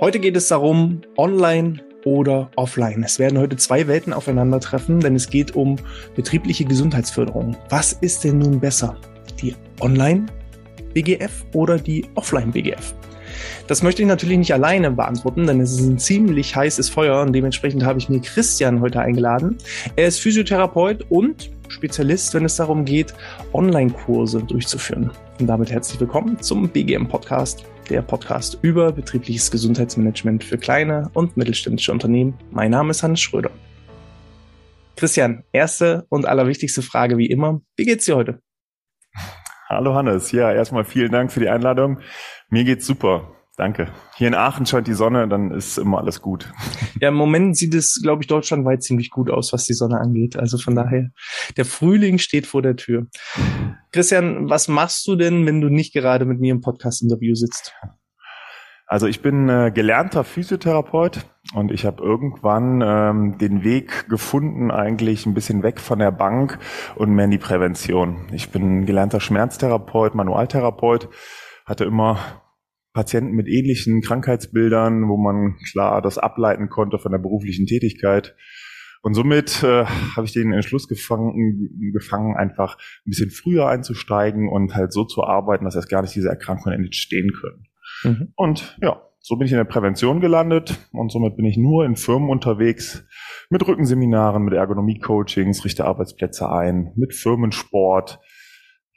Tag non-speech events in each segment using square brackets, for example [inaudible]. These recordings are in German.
Heute geht es darum, online oder offline. Es werden heute zwei Welten aufeinandertreffen, denn es geht um betriebliche Gesundheitsförderung. Was ist denn nun besser? Die Online-BGF oder die Offline-BGF? Das möchte ich natürlich nicht alleine beantworten, denn es ist ein ziemlich heißes Feuer und dementsprechend habe ich mir Christian heute eingeladen. Er ist Physiotherapeut und Spezialist, wenn es darum geht, Online-Kurse durchzuführen. Und damit herzlich willkommen zum BGM-Podcast, der Podcast über betriebliches Gesundheitsmanagement für kleine und mittelständische Unternehmen. Mein Name ist Hannes Schröder. Christian, erste und allerwichtigste Frage wie immer. Wie geht's dir heute? Hallo Hannes. Ja, erstmal vielen Dank für die Einladung. Mir geht's super. Danke. Hier in Aachen scheint die Sonne, dann ist immer alles gut. Ja, im Moment sieht es, glaube ich, deutschlandweit ziemlich gut aus, was die Sonne angeht. Also von daher, der Frühling steht vor der Tür. Christian, was machst du denn, wenn du nicht gerade mit mir im Podcast-Interview sitzt? Also ich bin äh, gelernter Physiotherapeut und ich habe irgendwann ähm, den Weg gefunden, eigentlich ein bisschen weg von der Bank und mehr in die Prävention. Ich bin gelernter Schmerztherapeut, Manualtherapeut, hatte immer Patienten mit ähnlichen Krankheitsbildern, wo man klar das ableiten konnte von der beruflichen Tätigkeit. Und somit äh, habe ich den Entschluss gefangen, gefangen, einfach ein bisschen früher einzusteigen und halt so zu arbeiten, dass erst gar nicht diese Erkrankungen entstehen können. Mhm. Und ja, so bin ich in der Prävention gelandet und somit bin ich nur in Firmen unterwegs mit Rückenseminaren, mit Ergonomie-Coachings, richte Arbeitsplätze ein, mit Firmensport,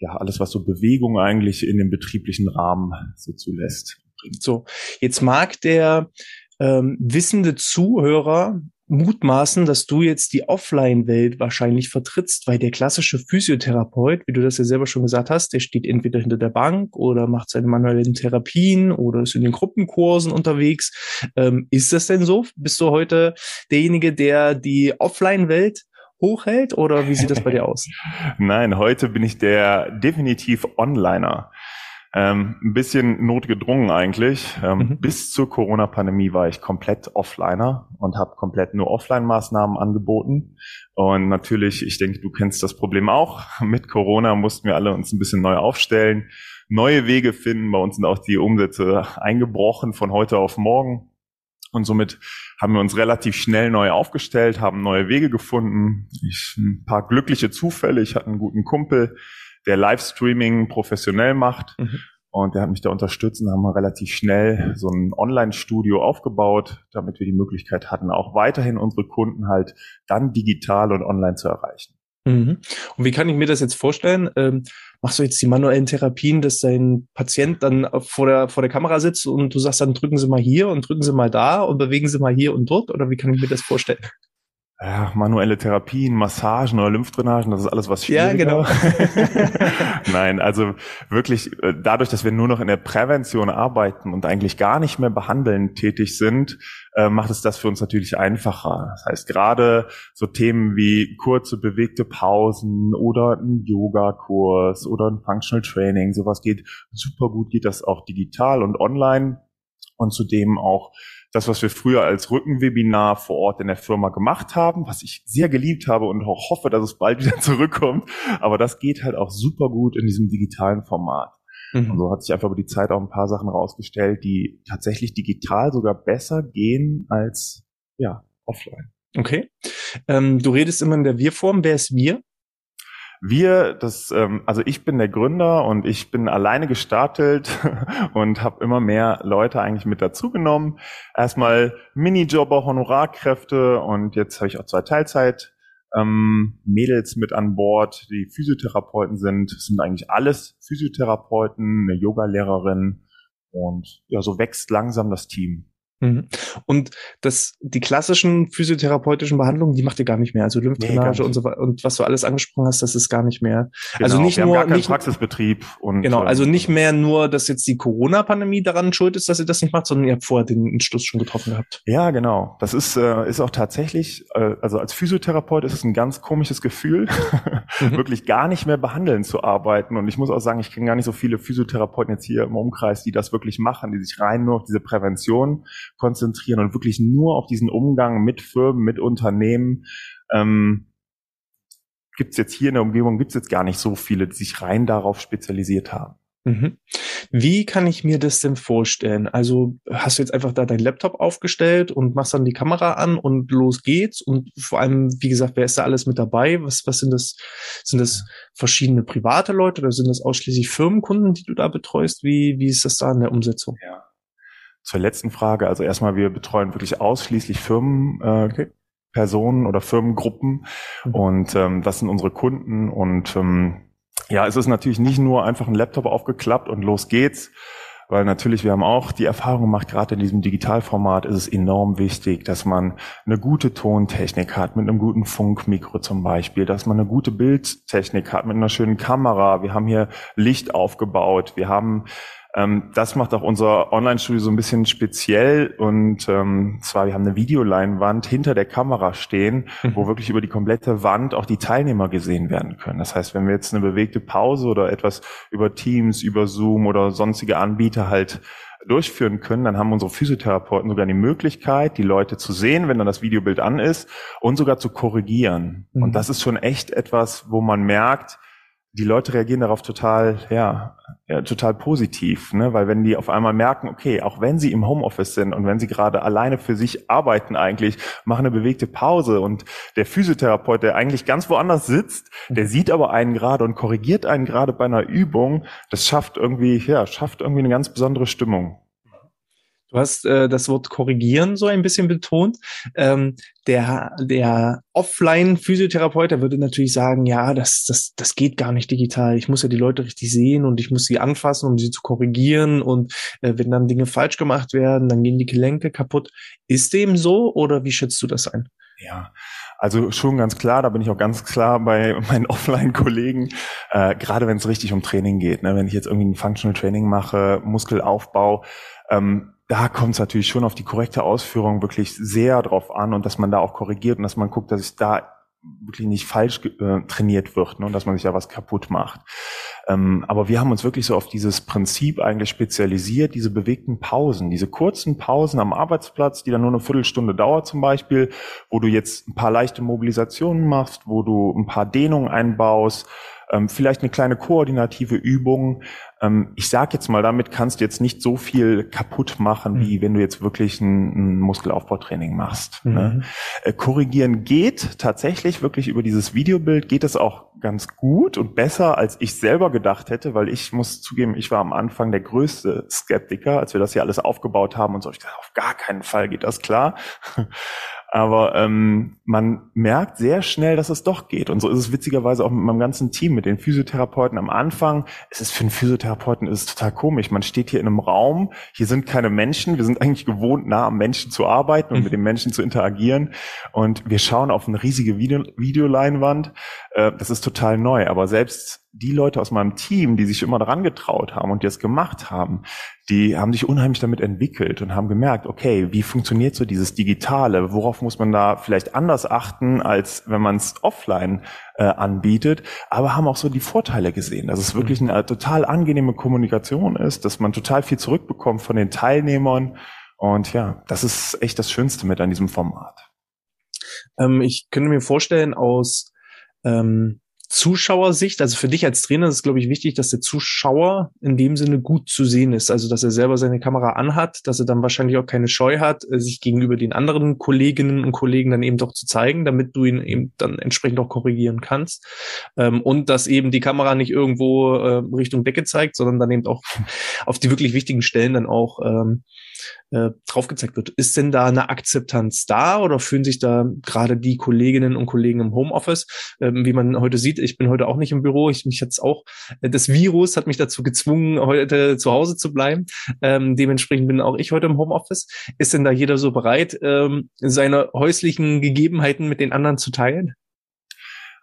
ja, alles, was so Bewegung eigentlich in dem betrieblichen Rahmen so zulässt. So, jetzt mag der ähm, wissende Zuhörer mutmaßen, dass du jetzt die Offline-Welt wahrscheinlich vertrittst, weil der klassische Physiotherapeut, wie du das ja selber schon gesagt hast, der steht entweder hinter der Bank oder macht seine manuellen Therapien oder ist in den Gruppenkursen unterwegs. Ähm, ist das denn so? Bist du heute derjenige, der die Offline-Welt hochhält oder wie sieht das bei dir aus? [laughs] Nein, heute bin ich der definitiv Onliner. Ähm, ein bisschen notgedrungen eigentlich. Ähm, mhm. Bis zur Corona-Pandemie war ich komplett Offliner und habe komplett nur Offline-Maßnahmen angeboten. Und natürlich, ich denke, du kennst das Problem auch. [laughs] Mit Corona mussten wir alle uns ein bisschen neu aufstellen, neue Wege finden. Bei uns sind auch die Umsätze eingebrochen von heute auf morgen. Und somit haben wir uns relativ schnell neu aufgestellt, haben neue Wege gefunden. Ich, ein paar glückliche Zufälle. Ich hatte einen guten Kumpel, der Livestreaming professionell macht. Mhm. Und der hat mich da unterstützt und haben wir relativ schnell so ein Online-Studio aufgebaut, damit wir die Möglichkeit hatten, auch weiterhin unsere Kunden halt dann digital und online zu erreichen. Mhm. Und wie kann ich mir das jetzt vorstellen? Ähm, machst du jetzt die manuellen Therapien, dass dein Patient dann vor der, vor der Kamera sitzt und du sagst dann, drücken Sie mal hier und drücken Sie mal da und bewegen Sie mal hier und dort? Oder wie kann ich mir das vorstellen? Ja, manuelle Therapien, Massagen oder Lymphdrainagen, das ist alles was schwieriger. Ja, genau. [laughs] [laughs] Nein, also wirklich äh, dadurch, dass wir nur noch in der Prävention arbeiten und eigentlich gar nicht mehr behandeln tätig sind, äh, macht es das für uns natürlich einfacher. Das heißt, gerade so Themen wie kurze bewegte Pausen oder ein Yoga-Kurs oder ein Functional Training, sowas geht super gut, geht das auch digital und online und zudem auch das, was wir früher als Rückenwebinar vor Ort in der Firma gemacht haben, was ich sehr geliebt habe und auch hoffe, dass es bald [laughs] wieder zurückkommt. Aber das geht halt auch super gut in diesem digitalen Format. Mhm. Und so hat sich einfach über die Zeit auch ein paar Sachen rausgestellt, die tatsächlich digital sogar besser gehen als ja offline. Okay. Ähm, du redest immer in der Wir-Form. Wer ist wir? Wir, das, ähm, also ich bin der Gründer und ich bin alleine gestartet [laughs] und habe immer mehr Leute eigentlich mit dazugenommen. Erstmal Minijobber, Honorarkräfte und jetzt habe ich auch zwei Teilzeit. Ähm, Mädels mit an Bord, die Physiotherapeuten sind, das sind eigentlich alles Physiotherapeuten, eine Yogalehrerin und ja, so wächst langsam das Team. Mhm. Und das, die klassischen physiotherapeutischen Behandlungen, die macht ihr gar nicht mehr. Also Lymphdrainage nee, und so weiter und was du alles angesprochen hast, das ist gar nicht mehr. Genau, also nicht wir nur haben gar nicht Praxisbetrieb und genau. Also nicht mehr nur, dass jetzt die Corona-Pandemie daran schuld ist, dass ihr das nicht macht, sondern ihr habt vorher den Entschluss schon getroffen gehabt. Ja, genau. Das ist äh, ist auch tatsächlich, äh, also als Physiotherapeut ist es ein ganz komisches Gefühl, mhm. [laughs] wirklich gar nicht mehr behandeln zu arbeiten. Und ich muss auch sagen, ich kenne gar nicht so viele Physiotherapeuten jetzt hier im Umkreis, die das wirklich machen, die sich rein nur auf diese Prävention konzentrieren und wirklich nur auf diesen Umgang mit Firmen, mit Unternehmen. Ähm, gibt es jetzt hier in der Umgebung, gibt es jetzt gar nicht so viele, die sich rein darauf spezialisiert haben. Mhm. Wie kann ich mir das denn vorstellen? Also hast du jetzt einfach da deinen Laptop aufgestellt und machst dann die Kamera an und los geht's? Und vor allem, wie gesagt, wer ist da alles mit dabei? Was, was sind das? Sind das verschiedene private Leute oder sind das ausschließlich Firmenkunden, die du da betreust? Wie, wie ist das da in der Umsetzung? Ja. Zur letzten Frage, also erstmal, wir betreuen wirklich ausschließlich Firmen, äh, okay. Personen oder Firmengruppen mhm. und ähm, das sind unsere Kunden und ähm, ja, es ist natürlich nicht nur einfach ein Laptop aufgeklappt und los geht's, weil natürlich wir haben auch die Erfahrung gemacht, gerade in diesem Digitalformat ist es enorm wichtig, dass man eine gute Tontechnik hat, mit einem guten Funkmikro zum Beispiel, dass man eine gute Bildtechnik hat, mit einer schönen Kamera. Wir haben hier Licht aufgebaut, wir haben ähm, das macht auch unser Online-Studio so ein bisschen speziell. Und ähm, zwar, wir haben eine Videoleinwand hinter der Kamera stehen, mhm. wo wirklich über die komplette Wand auch die Teilnehmer gesehen werden können. Das heißt, wenn wir jetzt eine bewegte Pause oder etwas über Teams, über Zoom oder sonstige Anbieter halt durchführen können, dann haben unsere Physiotherapeuten sogar die Möglichkeit, die Leute zu sehen, wenn dann das Videobild an ist und sogar zu korrigieren. Mhm. Und das ist schon echt etwas, wo man merkt, die Leute reagieren darauf total, ja, ja, total positiv, ne? weil wenn die auf einmal merken, okay, auch wenn sie im Homeoffice sind und wenn sie gerade alleine für sich arbeiten eigentlich, machen eine bewegte Pause und der Physiotherapeut, der eigentlich ganz woanders sitzt, der sieht aber einen gerade und korrigiert einen gerade bei einer Übung, das schafft irgendwie, ja, schafft irgendwie eine ganz besondere Stimmung. Du hast äh, das Wort korrigieren so ein bisschen betont. Ähm, der der Offline-Physiotherapeut, der würde natürlich sagen, ja, das, das, das geht gar nicht digital. Ich muss ja die Leute richtig sehen und ich muss sie anfassen, um sie zu korrigieren. Und äh, wenn dann Dinge falsch gemacht werden, dann gehen die Gelenke kaputt. Ist dem so oder wie schätzt du das ein? Ja, also schon ganz klar, da bin ich auch ganz klar bei meinen [laughs] Offline-Kollegen, äh, gerade wenn es richtig um Training geht. Ne? Wenn ich jetzt irgendwie ein Functional Training mache, Muskelaufbau, ähm, da kommt es natürlich schon auf die korrekte Ausführung wirklich sehr drauf an und dass man da auch korrigiert und dass man guckt, dass es da wirklich nicht falsch äh, trainiert wird ne, und dass man sich ja was kaputt macht. Ähm, aber wir haben uns wirklich so auf dieses Prinzip eigentlich spezialisiert, diese bewegten Pausen, diese kurzen Pausen am Arbeitsplatz, die dann nur eine Viertelstunde dauert zum Beispiel, wo du jetzt ein paar leichte Mobilisationen machst, wo du ein paar Dehnungen einbaust, ähm, vielleicht eine kleine koordinative Übung. Ähm, ich sage jetzt mal, damit kannst du jetzt nicht so viel kaputt machen, wie mhm. wenn du jetzt wirklich ein, ein Muskelaufbautraining machst. Mhm. Ne? Äh, korrigieren geht tatsächlich wirklich über dieses Videobild, geht es auch ganz gut und besser, als ich selber gedacht hätte, weil ich muss zugeben, ich war am Anfang der größte Skeptiker, als wir das hier alles aufgebaut haben und so. Ich dachte, auf gar keinen Fall geht das klar. Aber ähm, man merkt sehr schnell, dass es doch geht. Und so ist es witzigerweise auch mit meinem ganzen Team, mit den Physiotherapeuten am Anfang. Es ist für einen Physiotherapeuten ist es total komisch. Man steht hier in einem Raum, hier sind keine Menschen, wir sind eigentlich gewohnt, nah am Menschen zu arbeiten und mhm. mit den Menschen zu interagieren. Und wir schauen auf eine riesige Video Videoleinwand. Äh, das ist total neu. Aber selbst die Leute aus meinem Team, die sich immer daran getraut haben und die es gemacht haben, die haben sich unheimlich damit entwickelt und haben gemerkt, okay, wie funktioniert so dieses Digitale? Worauf muss man da vielleicht anders achten, als wenn man es offline äh, anbietet? Aber haben auch so die Vorteile gesehen, dass es wirklich mhm. eine total angenehme Kommunikation ist, dass man total viel zurückbekommt von den Teilnehmern. Und ja, das ist echt das Schönste mit an diesem Format. Ähm, ich könnte mir vorstellen, aus ähm Zuschauersicht, also für dich als Trainer ist es, glaube ich, wichtig, dass der Zuschauer in dem Sinne gut zu sehen ist. Also, dass er selber seine Kamera anhat, dass er dann wahrscheinlich auch keine Scheu hat, äh, sich gegenüber den anderen Kolleginnen und Kollegen dann eben doch zu zeigen, damit du ihn eben dann entsprechend auch korrigieren kannst. Ähm, und dass eben die Kamera nicht irgendwo äh, Richtung Decke zeigt, sondern dann eben auch auf die wirklich wichtigen Stellen dann auch ähm, äh, drauf gezeigt wird. Ist denn da eine Akzeptanz da oder fühlen sich da gerade die Kolleginnen und Kollegen im Homeoffice, ähm, wie man heute sieht, ich bin heute auch nicht im Büro, ich mich jetzt auch, äh, das Virus hat mich dazu gezwungen, heute zu Hause zu bleiben. Ähm, dementsprechend bin auch ich heute im Homeoffice. Ist denn da jeder so bereit, ähm, seine häuslichen Gegebenheiten mit den anderen zu teilen?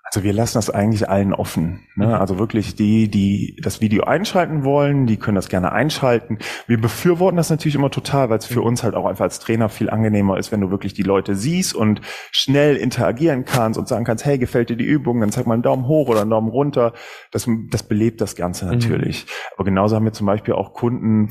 Also wir lassen das eigentlich allen offen. Ne? Mhm. Also wirklich die, die das Video einschalten wollen, die können das gerne einschalten. Wir befürworten das natürlich immer total, weil es für mhm. uns halt auch einfach als Trainer viel angenehmer ist, wenn du wirklich die Leute siehst und schnell interagieren kannst und sagen kannst, hey, gefällt dir die Übung? Dann zeig mal einen Daumen hoch oder einen Daumen runter. Das, das belebt das Ganze mhm. natürlich. Mhm. Aber genauso haben wir zum Beispiel auch Kunden,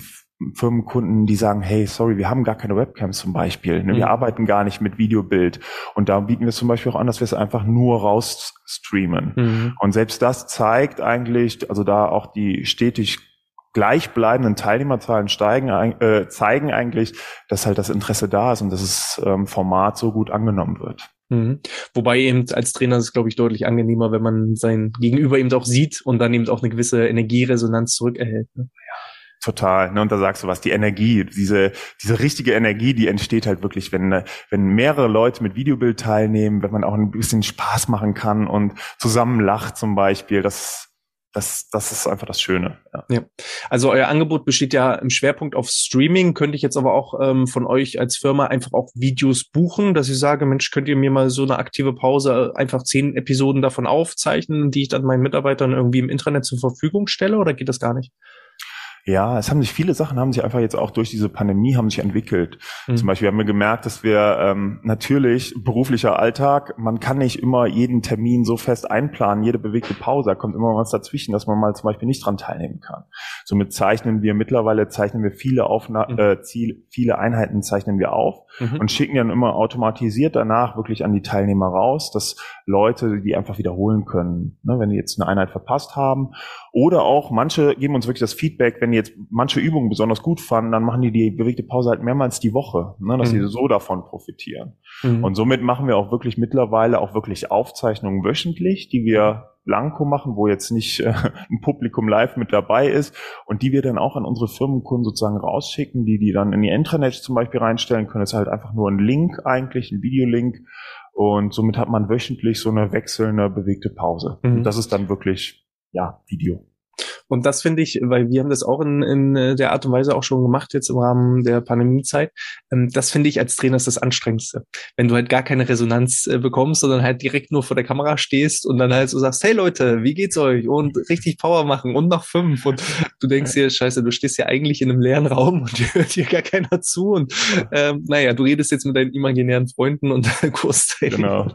Firmenkunden, die sagen, hey, sorry, wir haben gar keine Webcams zum Beispiel. Ne? Wir mhm. arbeiten gar nicht mit Videobild. Und da bieten wir zum Beispiel auch an, dass wir es einfach nur rausstreamen. Mhm. Und selbst das zeigt eigentlich, also da auch die stetig gleichbleibenden Teilnehmerzahlen steigen, äh, zeigen eigentlich, dass halt das Interesse da ist und dass das ähm, Format so gut angenommen wird. Mhm. Wobei eben als Trainer ist es, glaube ich, deutlich angenehmer, wenn man sein Gegenüber eben auch sieht und dann eben auch eine gewisse Energieresonanz zurückerhält. Ne? Total. Ne? Und da sagst du was, die Energie, diese, diese richtige Energie, die entsteht halt wirklich, wenn, wenn mehrere Leute mit Videobild teilnehmen, wenn man auch ein bisschen Spaß machen kann und zusammen lacht zum Beispiel. Das, das, das ist einfach das Schöne. Ja. ja. Also euer Angebot besteht ja im Schwerpunkt auf Streaming. Könnte ich jetzt aber auch ähm, von euch als Firma einfach auch Videos buchen, dass ich sage, Mensch, könnt ihr mir mal so eine aktive Pause äh, einfach zehn Episoden davon aufzeichnen, die ich dann meinen Mitarbeitern irgendwie im Intranet zur Verfügung stelle oder geht das gar nicht? Ja, es haben sich viele Sachen haben sich einfach jetzt auch durch diese Pandemie haben sich entwickelt. Mhm. Zum Beispiel haben wir gemerkt, dass wir ähm, natürlich beruflicher Alltag, man kann nicht immer jeden Termin so fest einplanen, jede bewegte Pause, da kommt immer was dazwischen, dass man mal zum Beispiel nicht dran teilnehmen kann. Somit zeichnen wir mittlerweile zeichnen wir viele Aufna mhm. äh, Ziel, viele Einheiten zeichnen wir auf mhm. und schicken dann immer automatisiert danach wirklich an die Teilnehmer raus, dass Leute die einfach wiederholen können, ne, wenn die jetzt eine Einheit verpasst haben oder auch manche geben uns wirklich das Feedback, wenn die jetzt manche Übungen besonders gut fanden, dann machen die die bewegte Pause halt mehrmals die Woche, ne, dass mhm. sie so davon profitieren. Mhm. Und somit machen wir auch wirklich mittlerweile auch wirklich Aufzeichnungen wöchentlich, die wir blanko machen, wo jetzt nicht äh, [laughs] ein Publikum live mit dabei ist und die wir dann auch an unsere Firmenkunden sozusagen rausschicken, die die dann in die Intranet zum Beispiel reinstellen können. Das ist halt einfach nur ein Link eigentlich, ein Videolink und somit hat man wöchentlich so eine wechselnde bewegte Pause. Mhm. Und das ist dann wirklich ja, Video. Und das finde ich, weil wir haben das auch in, in der Art und Weise auch schon gemacht, jetzt im Rahmen der Pandemiezeit. Ähm, das finde ich als Trainer ist das Anstrengendste. Wenn du halt gar keine Resonanz äh, bekommst, sondern halt direkt nur vor der Kamera stehst und dann halt so sagst, hey Leute, wie geht's euch? Und richtig Power machen und noch fünf. Und du denkst dir, scheiße, du stehst ja eigentlich in einem leeren Raum und [laughs] dir hört hier gar keiner zu. Und ähm, naja, du redest jetzt mit deinen imaginären Freunden und [laughs] Kurstraining. Genau.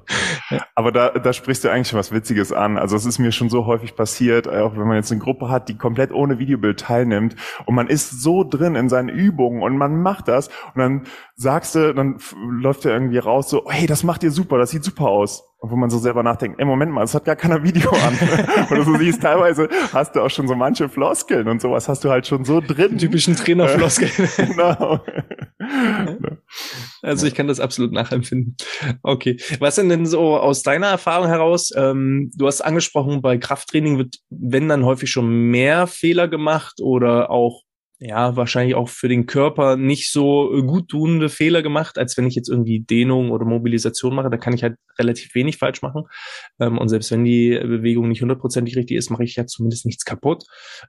Aber da, da sprichst du eigentlich was Witziges an. Also es ist mir schon so häufig passiert, auch wenn man jetzt eine Gruppe hat, die komplett ohne Videobild teilnimmt und man ist so drin in seinen Übungen und man macht das und dann sagst du, dann läuft er irgendwie raus so, hey, das macht ihr super, das sieht super aus. Und wo man so selber nachdenkt, ey, Moment mal, es hat gar keiner [laughs] Video an. [laughs] und du siehst, teilweise hast du auch schon so manche Floskeln und sowas hast du halt schon so drin. Typischen Trainerfloskeln. [laughs] genau. Also ich kann das absolut nachempfinden. Okay. Was sind denn so aus deiner Erfahrung heraus? Ähm, du hast angesprochen, bei Krafttraining wird, wenn dann häufig schon mehr Fehler gemacht oder auch ja, wahrscheinlich auch für den Körper nicht so guttunende Fehler gemacht, als wenn ich jetzt irgendwie Dehnung oder Mobilisation mache. Da kann ich halt relativ wenig falsch machen. Ähm, und selbst wenn die Bewegung nicht hundertprozentig richtig ist, mache ich ja zumindest nichts kaputt.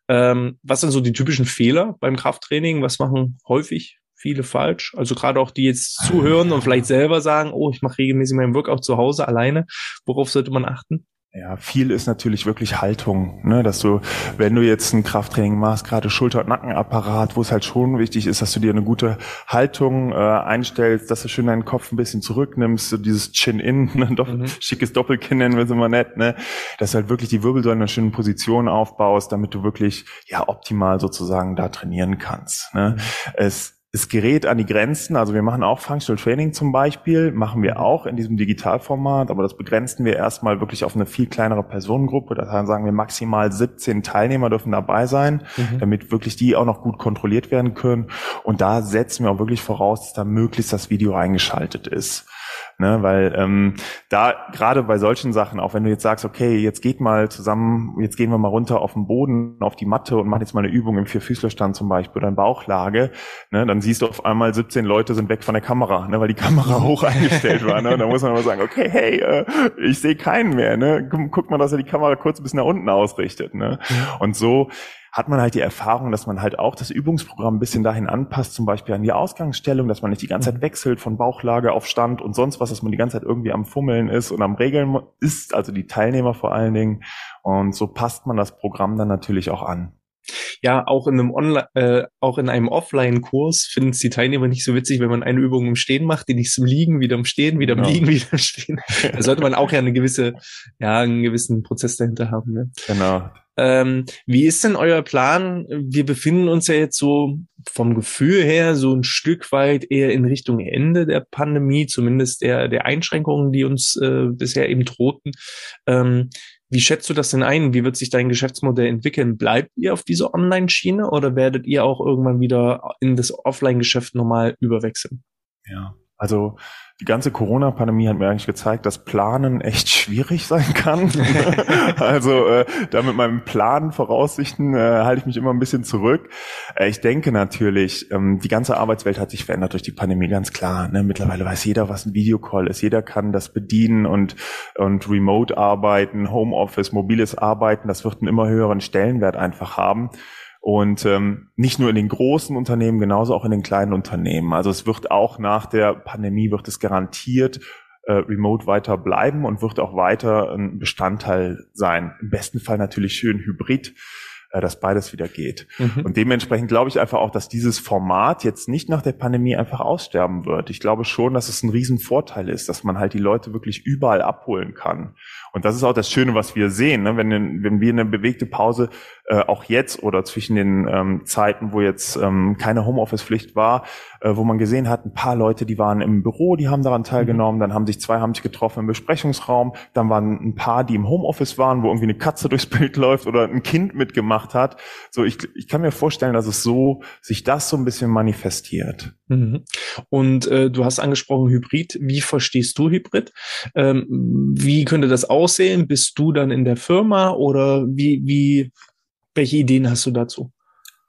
Ähm, was sind so die typischen Fehler beim Krafttraining? Was machen häufig viele falsch. Also gerade auch die jetzt zuhören und vielleicht selber sagen, oh, ich mache regelmäßig meinen Workout zu Hause alleine. Worauf sollte man achten? Ja, viel ist natürlich wirklich Haltung, ne, dass du, wenn du jetzt ein Krafttraining machst, gerade Schulter- und Nackenapparat, wo es halt schon wichtig ist, dass du dir eine gute Haltung äh, einstellst, dass du schön deinen Kopf ein bisschen zurücknimmst, so dieses Chin-In, [laughs] ne, doch, mhm. schickes Doppelkinn nennen wir es immer nett, ne, dass du halt wirklich die Wirbelsäule in einer schönen Position aufbaust, damit du wirklich, ja, optimal sozusagen da trainieren kannst, ne. Mhm. Es es gerät an die Grenzen. Also wir machen auch Functional Training zum Beispiel, machen wir auch in diesem Digitalformat, aber das begrenzen wir erstmal wirklich auf eine viel kleinere Personengruppe. Da sagen wir maximal 17 Teilnehmer dürfen dabei sein, mhm. damit wirklich die auch noch gut kontrolliert werden können. Und da setzen wir auch wirklich voraus, dass da möglichst das Video eingeschaltet ist. Ne, weil ähm, da gerade bei solchen Sachen, auch wenn du jetzt sagst, okay, jetzt geht mal zusammen, jetzt gehen wir mal runter auf den Boden, auf die Matte und machen jetzt mal eine Übung im Vierfüßlerstand zum Beispiel oder in Bauchlage, ne, dann siehst du auf einmal 17 Leute sind weg von der Kamera, ne, weil die Kamera [laughs] hoch eingestellt war. Ne, da muss man mal sagen, okay, hey, äh, ich sehe keinen mehr. Ne, guck mal, dass er die Kamera kurz ein bisschen nach unten ausrichtet. Ne, und so hat man halt die Erfahrung, dass man halt auch das Übungsprogramm ein bisschen dahin anpasst, zum Beispiel an die Ausgangsstellung, dass man nicht die ganze Zeit mhm. wechselt von Bauchlage auf Stand und sonst was, dass man die ganze Zeit irgendwie am Fummeln ist und am Regeln ist, also die Teilnehmer vor allen Dingen. Und so passt man das Programm dann natürlich auch an. Ja, auch in einem Online, äh, auch in einem Offline-Kurs finden es die Teilnehmer nicht so witzig, wenn man eine Übung im Stehen macht, die nicht zum Liegen, wieder im Stehen, wieder im genau. Liegen, [laughs] wieder im Stehen. Da sollte man auch ja eine gewisse, ja, einen gewissen Prozess dahinter haben. Ne? Genau. Ähm, wie ist denn euer Plan? Wir befinden uns ja jetzt so vom Gefühl her so ein Stück weit eher in Richtung Ende der Pandemie, zumindest der, der Einschränkungen, die uns äh, bisher eben drohten. Ähm, Wie schätzt du das denn ein? Wie wird sich dein Geschäftsmodell entwickeln? Bleibt ihr auf dieser Online-Schiene oder werdet ihr auch irgendwann wieder in das Offline-Geschäft normal überwechseln? Ja, also die ganze Corona-Pandemie hat mir eigentlich gezeigt, dass Planen echt schwierig sein kann. [laughs] also äh, da mit meinem Plan, Voraussichten äh, halte ich mich immer ein bisschen zurück. Äh, ich denke natürlich, ähm, die ganze Arbeitswelt hat sich verändert durch die Pandemie, ganz klar. Ne? Mittlerweile weiß jeder, was ein Videocall ist. Jeder kann das bedienen und, und Remote arbeiten, Homeoffice, mobiles Arbeiten, das wird einen immer höheren Stellenwert einfach haben. Und ähm, nicht nur in den großen Unternehmen, genauso auch in den kleinen Unternehmen. Also es wird auch nach der Pandemie wird es garantiert äh, remote weiter bleiben und wird auch weiter ein Bestandteil sein. Im besten Fall natürlich schön hybrid äh, dass beides wieder geht. Mhm. Und dementsprechend glaube ich einfach auch, dass dieses Format jetzt nicht nach der Pandemie einfach aussterben wird. Ich glaube schon, dass es ein Riesenvorteil ist, dass man halt die Leute wirklich überall abholen kann. Und das ist auch das Schöne, was wir sehen. Ne? Wenn, wenn wir eine bewegte Pause äh, auch jetzt oder zwischen den ähm, Zeiten, wo jetzt ähm, keine Homeoffice-Pflicht war, äh, wo man gesehen hat, ein paar Leute, die waren im Büro, die haben daran teilgenommen, dann haben sich zwei haben sich getroffen im Besprechungsraum, dann waren ein paar, die im Homeoffice waren, wo irgendwie eine Katze durchs Bild läuft oder ein Kind mitgemacht hat. So, ich, ich kann mir vorstellen, dass es so sich das so ein bisschen manifestiert. Mhm. Und äh, du hast angesprochen Hybrid. Wie verstehst du Hybrid? Ähm, wie könnte das aussehen? Bist du dann in der Firma oder wie, wie, welche Ideen hast du dazu?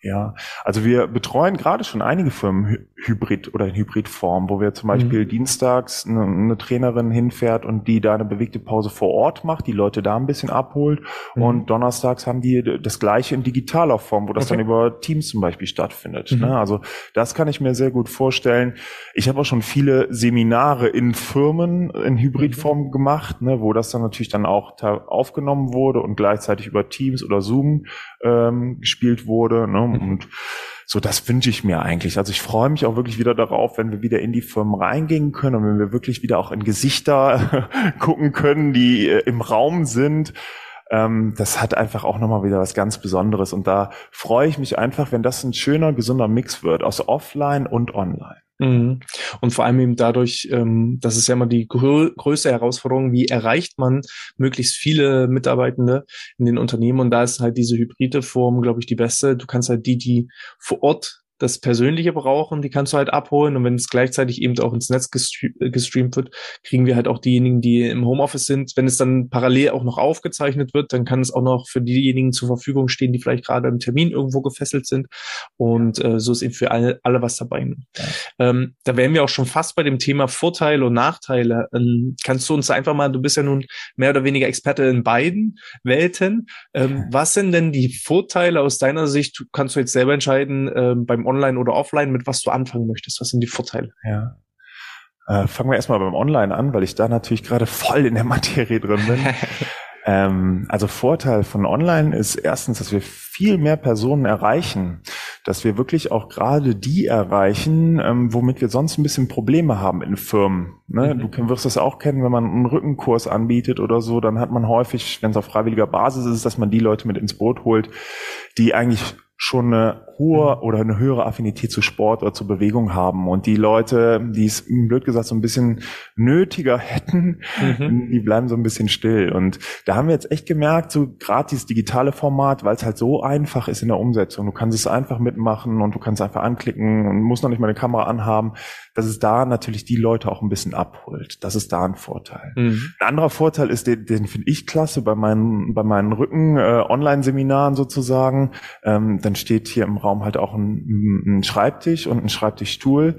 Ja, also wir betreuen gerade schon einige Firmen Hybrid oder in Hybridform, wo wir zum Beispiel mhm. dienstags eine, eine, Trainerin hinfährt und die da eine bewegte Pause vor Ort macht, die Leute da ein bisschen abholt mhm. und donnerstags haben die das gleiche in digitaler Form, wo das okay. dann über Teams zum Beispiel stattfindet. Mhm. Ne? Also das kann ich mir sehr gut vorstellen. Ich habe auch schon viele Seminare in Firmen in Hybridform mhm. gemacht, ne, wo das dann natürlich dann auch aufgenommen wurde und gleichzeitig über Teams oder Zoom ähm, gespielt wurde. Ne? Mhm. Und so, das wünsche ich mir eigentlich. Also ich freue mich auch wirklich wieder darauf, wenn wir wieder in die Firmen reingehen können und wenn wir wirklich wieder auch in Gesichter [laughs] gucken können, die äh, im Raum sind. Ähm, das hat einfach auch nochmal wieder was ganz Besonderes. Und da freue ich mich einfach, wenn das ein schöner, gesunder Mix wird aus Offline und Online. Mhm. Und vor allem eben dadurch, ähm, das ist ja immer die grö größte Herausforderung, wie erreicht man möglichst viele Mitarbeitende in den Unternehmen? Und da ist halt diese hybride Form, glaube ich, die beste. Du kannst halt die, die vor Ort das Persönliche brauchen, die kannst du halt abholen. Und wenn es gleichzeitig eben auch ins Netz gestreamt wird, kriegen wir halt auch diejenigen, die im Homeoffice sind. Wenn es dann parallel auch noch aufgezeichnet wird, dann kann es auch noch für diejenigen zur Verfügung stehen, die vielleicht gerade im Termin irgendwo gefesselt sind. Und äh, so ist eben für alle, alle was dabei. Ja. Ähm, da wären wir auch schon fast bei dem Thema Vorteile und Nachteile. Ähm, kannst du uns einfach mal, du bist ja nun mehr oder weniger Experte in beiden Welten. Ähm, was sind denn die Vorteile aus deiner Sicht? Kannst du jetzt selber entscheiden, ähm, beim Online oder Offline, mit was du anfangen möchtest? Was sind die Vorteile? Ja. Äh, fangen wir erstmal beim Online an, weil ich da natürlich gerade voll in der [laughs] Materie drin bin. [laughs] ähm, also Vorteil von Online ist erstens, dass wir viel mehr Personen erreichen, dass wir wirklich auch gerade die erreichen, ähm, womit wir sonst ein bisschen Probleme haben in Firmen. Ne? Mhm. Du wirst das auch kennen, wenn man einen Rückenkurs anbietet oder so, dann hat man häufig, wenn es auf freiwilliger Basis ist, dass man die Leute mit ins Boot holt, die eigentlich schon eine hohe mhm. oder eine höhere Affinität zu Sport oder zu Bewegung haben. Und die Leute, die es, blöd gesagt, so ein bisschen nötiger [laughs] hätten, mhm. die bleiben so ein bisschen still. Und da haben wir jetzt echt gemerkt, so gerade dieses digitale Format, weil es halt so einfach ist in der Umsetzung. Du kannst es einfach mitmachen und du kannst einfach anklicken und musst noch nicht mal eine Kamera anhaben, dass es da natürlich die Leute auch ein bisschen abholt. Das ist da ein Vorteil. Mhm. Ein anderer Vorteil ist, den, den finde ich klasse bei meinen, bei meinen Rücken-Online-Seminaren äh, sozusagen. Ähm, dann steht hier im Raum halt auch ein, ein Schreibtisch und ein Schreibtischstuhl.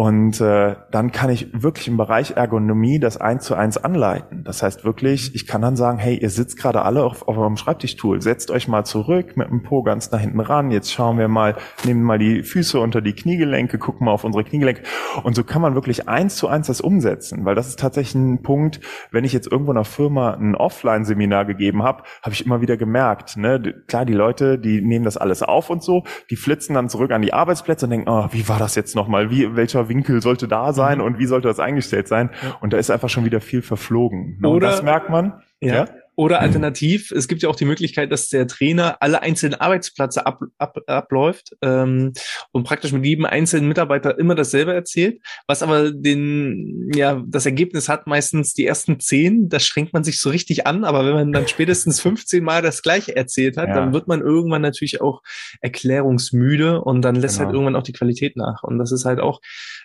Und äh, dann kann ich wirklich im Bereich Ergonomie das eins zu eins anleiten. Das heißt wirklich, ich kann dann sagen, hey, ihr sitzt gerade alle auf, auf eurem Schreibtischstuhl, setzt euch mal zurück mit dem Po ganz nach hinten ran. Jetzt schauen wir mal, nehmen mal die Füße unter die Kniegelenke, gucken mal auf unsere Kniegelenke. Und so kann man wirklich eins zu eins das umsetzen, weil das ist tatsächlich ein Punkt, wenn ich jetzt irgendwo in einer Firma ein Offline-Seminar gegeben habe, habe ich immer wieder gemerkt, ne, klar, die Leute, die nehmen das alles auf und so, die flitzen dann zurück an die Arbeitsplätze und denken, oh, wie war das jetzt nochmal? Wie, welcher Winkel sollte da sein mhm. und wie sollte das eingestellt sein? Und da ist einfach schon wieder viel verflogen. Oder, das merkt man. Ja. ja? Oder alternativ, es gibt ja auch die Möglichkeit, dass der Trainer alle einzelnen Arbeitsplätze ab, ab, abläuft ähm, und praktisch mit jedem einzelnen Mitarbeiter immer dasselbe erzählt, was aber den, ja, das Ergebnis hat meistens die ersten zehn, das strengt man sich so richtig an, aber wenn man dann [laughs] spätestens 15 Mal das gleiche erzählt hat, ja. dann wird man irgendwann natürlich auch erklärungsmüde und dann lässt halt genau. halt irgendwann auch die Qualität nach. Und das ist halt auch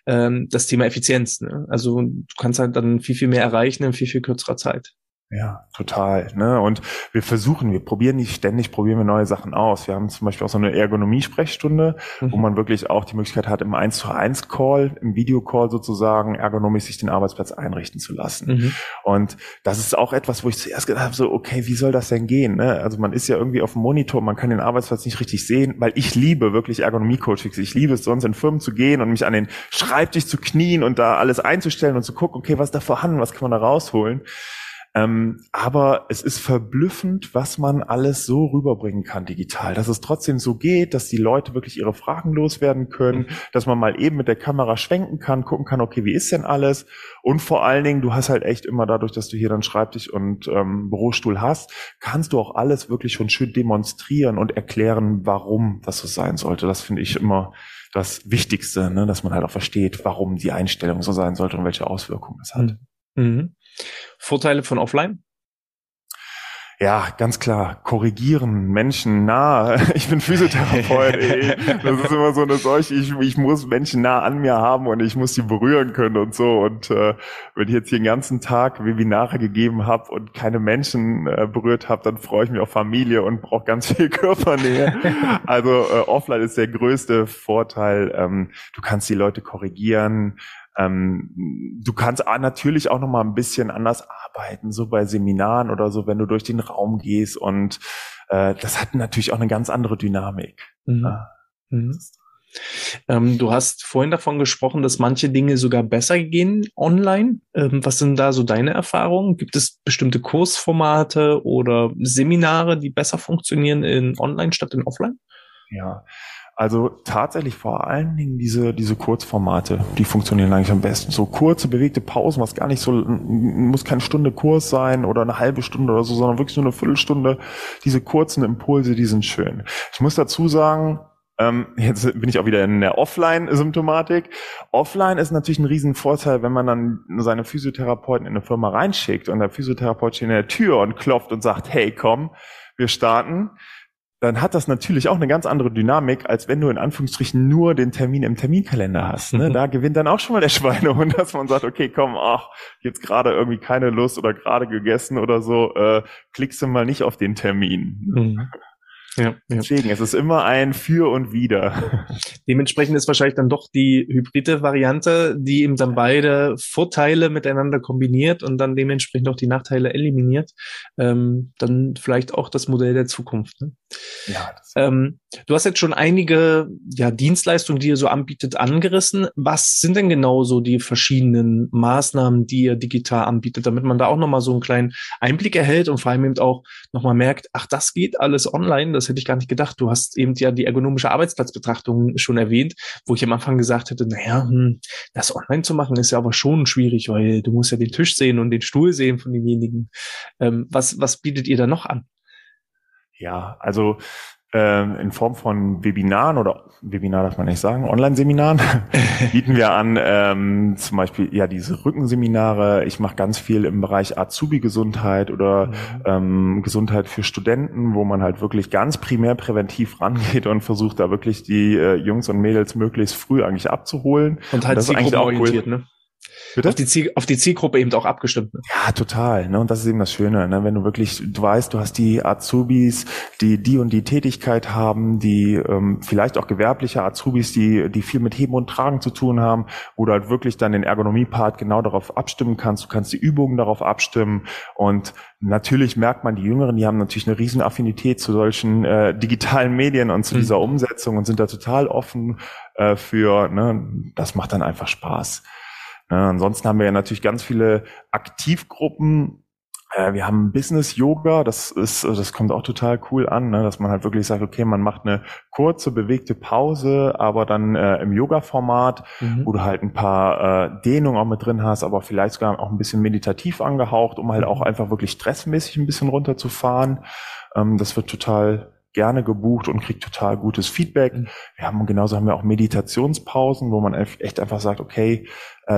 ähm, das Thema Effizienz. Ne? Also du kannst halt dann viel, viel mehr erreichen in viel, viel kürzerer Zeit. Ja, total. Ne? Und wir versuchen, wir probieren nicht ständig, probieren wir neue Sachen aus. Wir haben zum Beispiel auch so eine Ergonomie-Sprechstunde, mhm. wo man wirklich auch die Möglichkeit hat, im 1 zu 1 Call, im Videocall sozusagen, ergonomisch sich den Arbeitsplatz einrichten zu lassen. Mhm. Und das ist auch etwas, wo ich zuerst gedacht habe, so, okay, wie soll das denn gehen? Ne? Also man ist ja irgendwie auf dem Monitor, man kann den Arbeitsplatz nicht richtig sehen, weil ich liebe wirklich Ergonomie-Coachings. Ich liebe es sonst in Firmen zu gehen und mich an den Schreibtisch zu knien und da alles einzustellen und zu gucken, okay, was ist da vorhanden, was kann man da rausholen? Ähm, aber es ist verblüffend, was man alles so rüberbringen kann digital. Dass es trotzdem so geht, dass die Leute wirklich ihre Fragen loswerden können, mhm. dass man mal eben mit der Kamera schwenken kann, gucken kann, okay, wie ist denn alles? Und vor allen Dingen, du hast halt echt immer dadurch, dass du hier dann Schreibtisch und ähm, Bürostuhl hast, kannst du auch alles wirklich schon schön demonstrieren und erklären, warum das so sein sollte. Das finde ich immer das Wichtigste, ne? dass man halt auch versteht, warum die Einstellung so sein sollte und welche Auswirkungen es hat. Mhm. Vorteile von offline? Ja, ganz klar. Korrigieren, Menschen nah. [laughs] Ich bin Physiotherapeut. ey. Das ist immer so eine solche. Ich, ich muss Menschen nah an mir haben und ich muss sie berühren können und so. Und äh, wenn ich jetzt hier den ganzen Tag Webinare gegeben habe und keine Menschen äh, berührt habe, dann freue ich mich auf Familie und brauche ganz viel [laughs] Körpernähe. Also äh, offline ist der größte Vorteil. Ähm, du kannst die Leute korrigieren. Ähm, du kannst natürlich auch noch mal ein bisschen anders arbeiten, so bei Seminaren oder so, wenn du durch den Raum gehst und äh, das hat natürlich auch eine ganz andere Dynamik. Mhm. Ja. Mhm. Ähm, du hast vorhin davon gesprochen, dass manche Dinge sogar besser gehen online. Ähm, was sind da so deine Erfahrungen? Gibt es bestimmte Kursformate oder Seminare, die besser funktionieren in online statt in offline? Ja, also tatsächlich vor allen Dingen diese, diese Kurzformate, die funktionieren eigentlich am besten. So kurze, bewegte Pausen, was gar nicht so, muss keine Stunde Kurs sein oder eine halbe Stunde oder so, sondern wirklich nur eine Viertelstunde. Diese kurzen Impulse, die sind schön. Ich muss dazu sagen, ähm, jetzt bin ich auch wieder in der Offline-Symptomatik. Offline ist natürlich ein Riesenvorteil, wenn man dann seine Physiotherapeuten in eine Firma reinschickt und der Physiotherapeut steht in der Tür und klopft und sagt, hey, komm, wir starten dann hat das natürlich auch eine ganz andere Dynamik, als wenn du in Anführungsstrichen nur den Termin im Terminkalender hast. Ne? [laughs] Da gewinnt dann auch schon mal der Schweinehund, dass man sagt, okay, komm, ach, jetzt gerade irgendwie keine Lust oder gerade gegessen oder so, äh, klickst du mal nicht auf den Termin. Mhm. Ja, ja. Deswegen, es ist immer ein Für und Wider. Dementsprechend ist wahrscheinlich dann doch die hybride Variante, die eben dann beide Vorteile miteinander kombiniert und dann dementsprechend auch die Nachteile eliminiert, ähm, dann vielleicht auch das Modell der Zukunft. Ne? Ja. Ähm, du hast jetzt schon einige ja, Dienstleistungen, die ihr so anbietet, angerissen. Was sind denn genau so die verschiedenen Maßnahmen, die ihr digital anbietet, damit man da auch nochmal so einen kleinen Einblick erhält und vor allem eben auch nochmal merkt, ach, das geht alles online, das hätte ich gar nicht gedacht. Du hast eben ja die ergonomische Arbeitsplatzbetrachtung schon erwähnt, wo ich am Anfang gesagt hätte, naja, hm, das online zu machen ist ja aber schon schwierig, weil du musst ja den Tisch sehen und den Stuhl sehen von demjenigen. Ähm, was, was bietet ihr da noch an? Ja, also äh, in Form von Webinaren oder Webinar darf man nicht sagen, Online-Seminaren [laughs] bieten wir an, ähm, zum Beispiel ja diese Rückenseminare. Ich mache ganz viel im Bereich Azubi-Gesundheit oder mhm. ähm, Gesundheit für Studenten, wo man halt wirklich ganz primär präventiv rangeht und versucht da wirklich die äh, Jungs und Mädels möglichst früh eigentlich abzuholen. Und halt und das ist eigentlich auch cool. ne? Bitte? Auf die, Ziel, auf die Zielgruppe eben auch abgestimmt. Ne? Ja, total. Ne? Und das ist eben das Schöne, ne? wenn du wirklich, du weißt, du hast die Azubis, die die und die Tätigkeit haben, die ähm, vielleicht auch gewerbliche Azubis, die die viel mit Heben und Tragen zu tun haben, wo du halt wirklich dann den Ergonomie-Part genau darauf abstimmen kannst. Du kannst die Übungen darauf abstimmen und natürlich merkt man, die Jüngeren, die haben natürlich eine riesen Affinität zu solchen äh, digitalen Medien und zu mhm. dieser Umsetzung und sind da total offen äh, für, ne? das macht dann einfach Spaß. Ja, ansonsten haben wir ja natürlich ganz viele Aktivgruppen, Äh, wir haben Business Yoga, das ist, das kommt auch total cool an, ne? dass man halt wirklich sagt, okay, man macht eine kurze bewegte Pause, aber dann äh, im Yoga-Format, mhm. wo du halt ein paar äh, Dehnungen auch mit drin hast, aber vielleicht sogar auch ein bisschen meditativ angehaucht, um halt mhm. auch einfach wirklich stressmäßig ein bisschen runterzufahren. Ähm, das wird total gerne gebucht und kriegt total gutes Feedback. Mhm. Wir haben genauso haben wir auch Meditationspausen, wo man echt einfach sagt, okay, äh,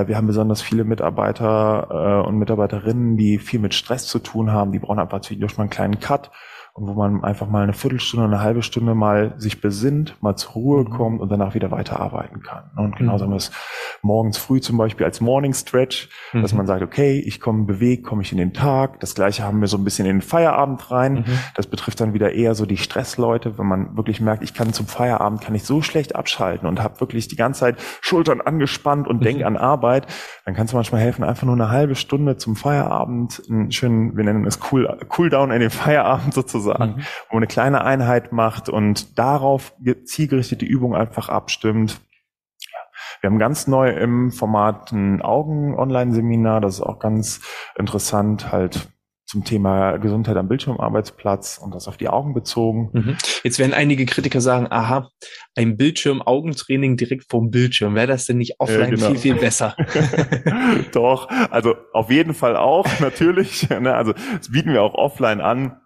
wir haben besonders viele Mitarbeiter äh, und Mitarbeiterinnen, die viel mit Stress zu tun haben. Die brauchen einfach durch mal einen kleinen Cut und wo man einfach mal eine Viertelstunde, eine halbe Stunde mal sich besinnt, mal zur Ruhe mhm. kommt und danach wieder weiterarbeiten kann. Und genauso mhm. haben wir es morgens früh zum Beispiel als Morning Stretch, mhm. dass man sagt, okay, ich komme bewegt, komme ich in den Tag. Das gleiche haben wir so ein bisschen in den Feierabend rein. Mhm. Das betrifft dann wieder eher so die Stressleute, wenn man wirklich merkt, ich kann zum Feierabend kann ich so schlecht abschalten und habe wirklich die ganze Zeit Schultern angespannt und mhm. denk an Arbeit, dann kann es manchmal helfen, einfach nur eine halbe Stunde zum Feierabend, einen schönen, wir nennen es cool, Cooldown in den Feierabend [laughs] sozusagen sozusagen, mhm. wo man eine kleine Einheit macht und darauf zielgerichtet die Übung einfach abstimmt. Wir haben ganz neu im Format ein Augen-Online-Seminar, das ist auch ganz interessant, halt zum Thema Gesundheit am Bildschirmarbeitsplatz und das auf die Augen bezogen. Mhm. Jetzt werden einige Kritiker sagen, aha, ein Bildschirm-Augentraining direkt vom Bildschirm, wäre das denn nicht offline ja, genau. viel, viel besser? [laughs] Doch, also auf jeden Fall auch, [laughs] natürlich. Ne? Also das bieten wir auch offline an.